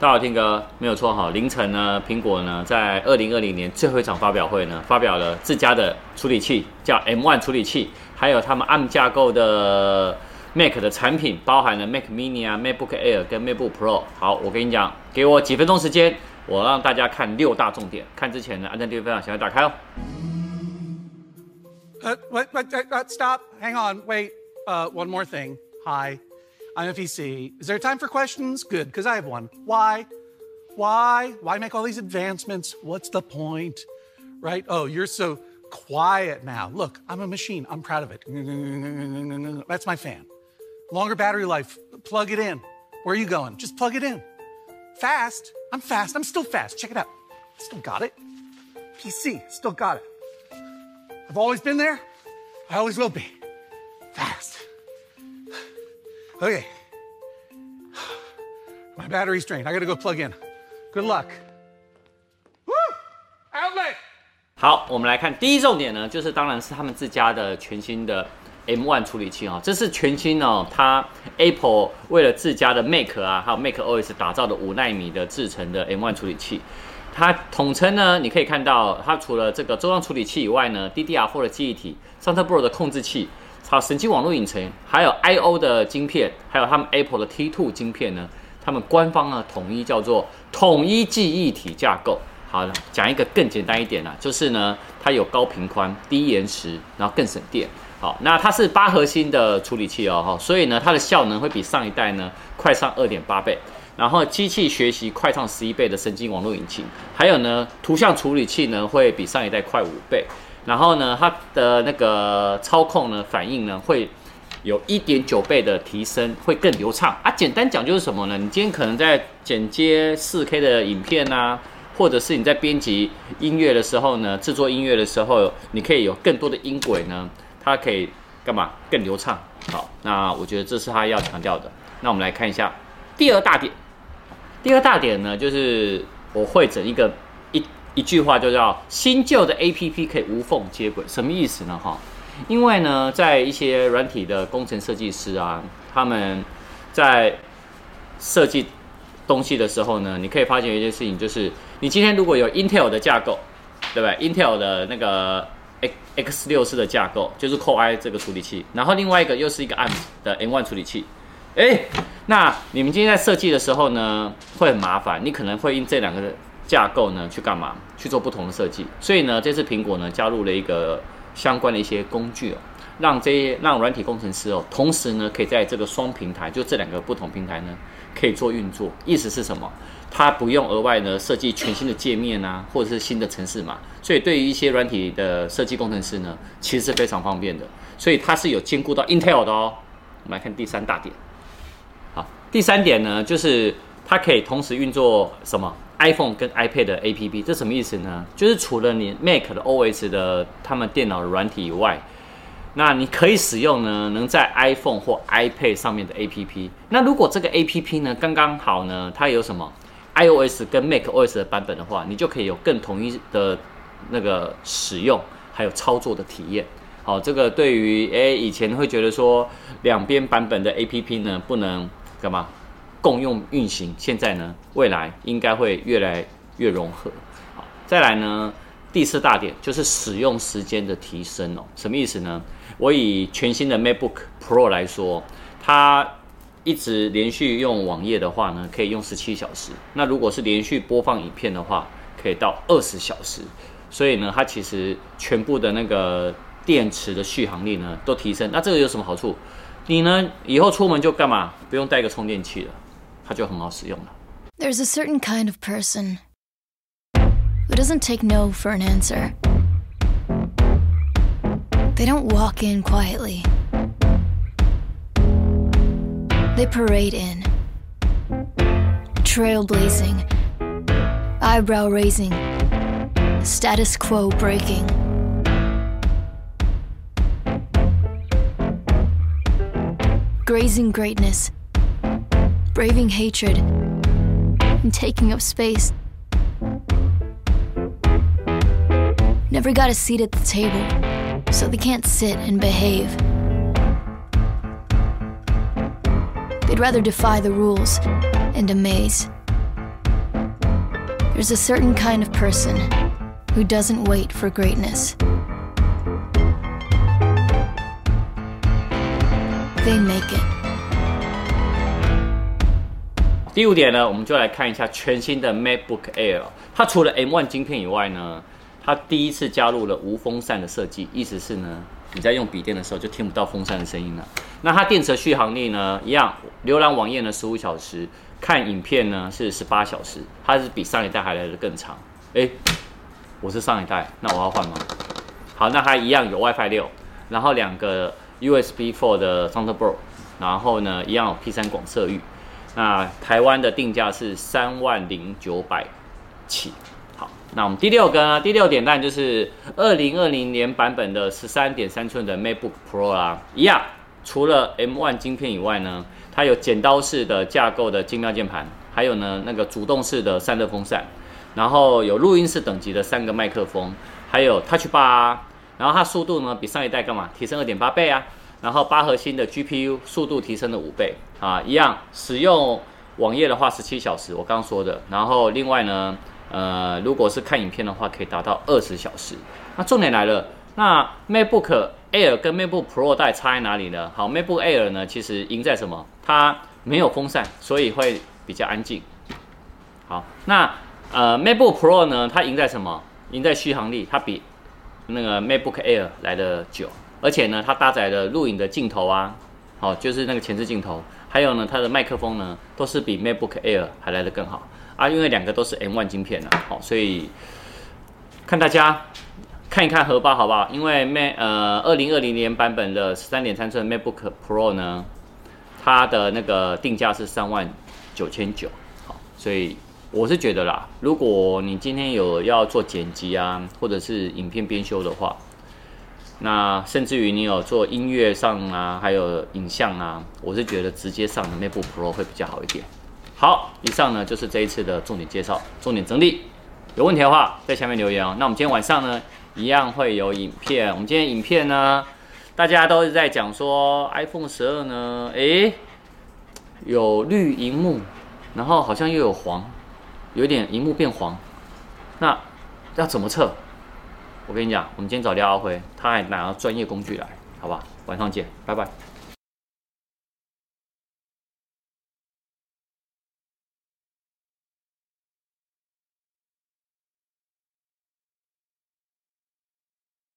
大家好，听哥没有错哈。凌晨呢，苹果呢在二零二零年最后一场发表会呢，发表了自家的处理器，叫 M1 处理器，还有他们 ARM 架构的 Mac 的产品，包含了 Mac Mini 啊、MacBook Air 跟 MacBook Pro。好，我跟你讲，给我几分钟时间，我让大家看六大重点。看之前呢，按赞、订阅、分享，小要打开哦。呃，what what uh, stop hang on wait uh one more thing hi I'm FEC is there time for questions? Good because I have one. Why? Why? Why make all these advancements? What's the point? Right? Oh you're so quiet now. Look I'm a machine. I'm proud of it. That's my fan. Longer battery life. Plug it in. Where are you going? Just plug it in. Fast. I'm fast. I'm still fast. Check it out. Still got it. PC still got it. I've always been there. I always will be. Fast. Okay. Battery's drained. I gotta go plug in. Good luck. Woo! Outlet! 好，我们来看第一重点呢，就是当然是他们自家的全新的 M1 处理器啊，这是全新哦，它 Apple 为了自家的 Mac 啊，还有 Mac OS 打造的五纳米的制成的 M1 处理器。它统称呢，你可以看到，它除了这个中央处理器以外呢，DDR4 的记忆体，Thunderbolt 的控制器，还有神经网络引擎，还有 I/O 的晶片，还有他们 Apple 的 T2 晶片呢，他们官方呢统一叫做统一记忆体架构。好了，讲一个更简单一点啦，就是呢，它有高频宽、低延迟，然后更省电。好，那它是八核心的处理器哦，所以呢，它的效能会比上一代呢快上二点八倍。然后机器学习快上十一倍的神经网络引擎，还有呢，图像处理器呢会比上一代快五倍。然后呢，它的那个操控呢反应呢会有一点九倍的提升，会更流畅啊。简单讲就是什么呢？你今天可能在剪接四 K 的影片啊，或者是你在编辑音乐的时候呢，制作音乐的时候，你可以有更多的音轨呢，它可以干嘛？更流畅。好，那我觉得这是它要强调的。那我们来看一下第二大点。第二大点呢，就是我会整一个一一句话，就叫新旧的 APP 可以无缝接轨，什么意思呢？哈，因为呢，在一些软体的工程设计师啊，他们在设计东西的时候呢，你可以发现一件事情，就是你今天如果有 Intel 的架构，对不对？Intel 的那个 X 六四的架构，就是 Core i 这个处理器，然后另外一个又是一个 ARM 的 M1 处理器。哎，那你们今天在设计的时候呢，会很麻烦。你可能会因这两个架构呢去干嘛？去做不同的设计。所以呢，这次苹果呢加入了一个相关的一些工具哦，让这些让软体工程师哦，同时呢可以在这个双平台，就这两个不同平台呢可以做运作。意思是什么？它不用额外呢设计全新的界面啊，或者是新的程式码。所以对于一些软体的设计工程师呢，其实是非常方便的。所以它是有兼顾到 Intel 的哦。我们来看第三大点。好第三点呢，就是它可以同时运作什么 iPhone 跟 iPad 的 APP，这什么意思呢？就是除了你 Mac 的 OS 的他们电脑的软体以外，那你可以使用呢，能在 iPhone 或 iPad 上面的 APP。那如果这个 APP 呢，刚刚好呢，它有什么 iOS 跟 macOS 的版本的话，你就可以有更统一的那个使用还有操作的体验。好，这个对于诶以前会觉得说两边版本的 APP 呢不能。干嘛？共用运行？现在呢？未来应该会越来越融合。好，再来呢？第四大点就是使用时间的提升哦。什么意思呢？我以全新的 MacBook Pro 来说，它一直连续用网页的话呢，可以用十七小时。那如果是连续播放影片的话，可以到二十小时。所以呢，它其实全部的那个电池的续航力呢都提升。那这个有什么好处？你呢？以后出门就干嘛？不用带个充电器了，它就很好使用了。There's a certain kind of person who doesn't take no for an answer. They don't walk in quietly. They parade in, trailblazing, eyebrow raising, status quo breaking. Grazing greatness, braving hatred, and taking up space. Never got a seat at the table, so they can't sit and behave. They'd rather defy the rules and amaze There's a certain kind of person who doesn't wait for greatness. They make it. 第五点呢，我们就来看一下全新的 MacBook Air。它除了 M1 晶片以外呢，它第一次加入了无风扇的设计，意思是呢，你在用笔电的时候就听不到风扇的声音了。那它电池续航力呢，一样，浏览网页呢十五小时，看影片呢是十八小时，它是比上一代还来得更长。诶，我是上一代，那我要换吗？好，那它一样有 WiFi 六，然后两个 USB 4的 Thunderbolt，然后呢一样有 P 三广色域。那台湾的定价是三万零九百起。好，那我们第六个呢，第六点当然就是二零二零年版本的十三点三寸的 MacBook Pro 啦，一样，除了 M1 晶片以外呢，它有剪刀式的架构的精妙键盘，还有呢那个主动式的散热风扇，然后有录音室等级的三个麦克风，还有 Touch Bar，然后它速度呢比上一代干嘛？提升二点八倍啊。然后八核心的 GPU 速度提升了五倍啊，一样使用网页的话十七小时，我刚刚说的。然后另外呢，呃，如果是看影片的话，可以达到二十小时。那重点来了，那 MacBook Air 跟 MacBook Pro 带差在哪里呢？好，MacBook Air 呢，其实赢在什么？它没有风扇，所以会比较安静。好，那呃 MacBook Pro 呢，它赢在什么？赢在续航力，它比那个 MacBook Air 来的久。而且呢，它搭载的录影的镜头啊，好，就是那个前置镜头，还有呢，它的麦克风呢，都是比 MacBook Air 还来得更好啊，因为两个都是 M1 晶片啊，好，所以看大家看一看荷包好不好？因为 Mac 呃，二零二零年版本的十三点三寸 MacBook Pro 呢，它的那个定价是三万九千九，好，所以我是觉得啦，如果你今天有要做剪辑啊，或者是影片编修的话。那甚至于你有做音乐上啊，还有影像啊，我是觉得直接上的 Mate Pro 会比较好一点。好，以上呢就是这一次的重点介绍、重点整理。有问题的话在下面留言哦。那我们今天晚上呢，一样会有影片。我们今天影片呢，大家都是在讲说 iPhone 十二呢，诶，有绿荧幕，然后好像又有黄，有点荧幕变黄，那要怎么测？我跟你讲，我们今天找廖阿辉，他还拿了专业工具来，好吧？晚上见，拜拜。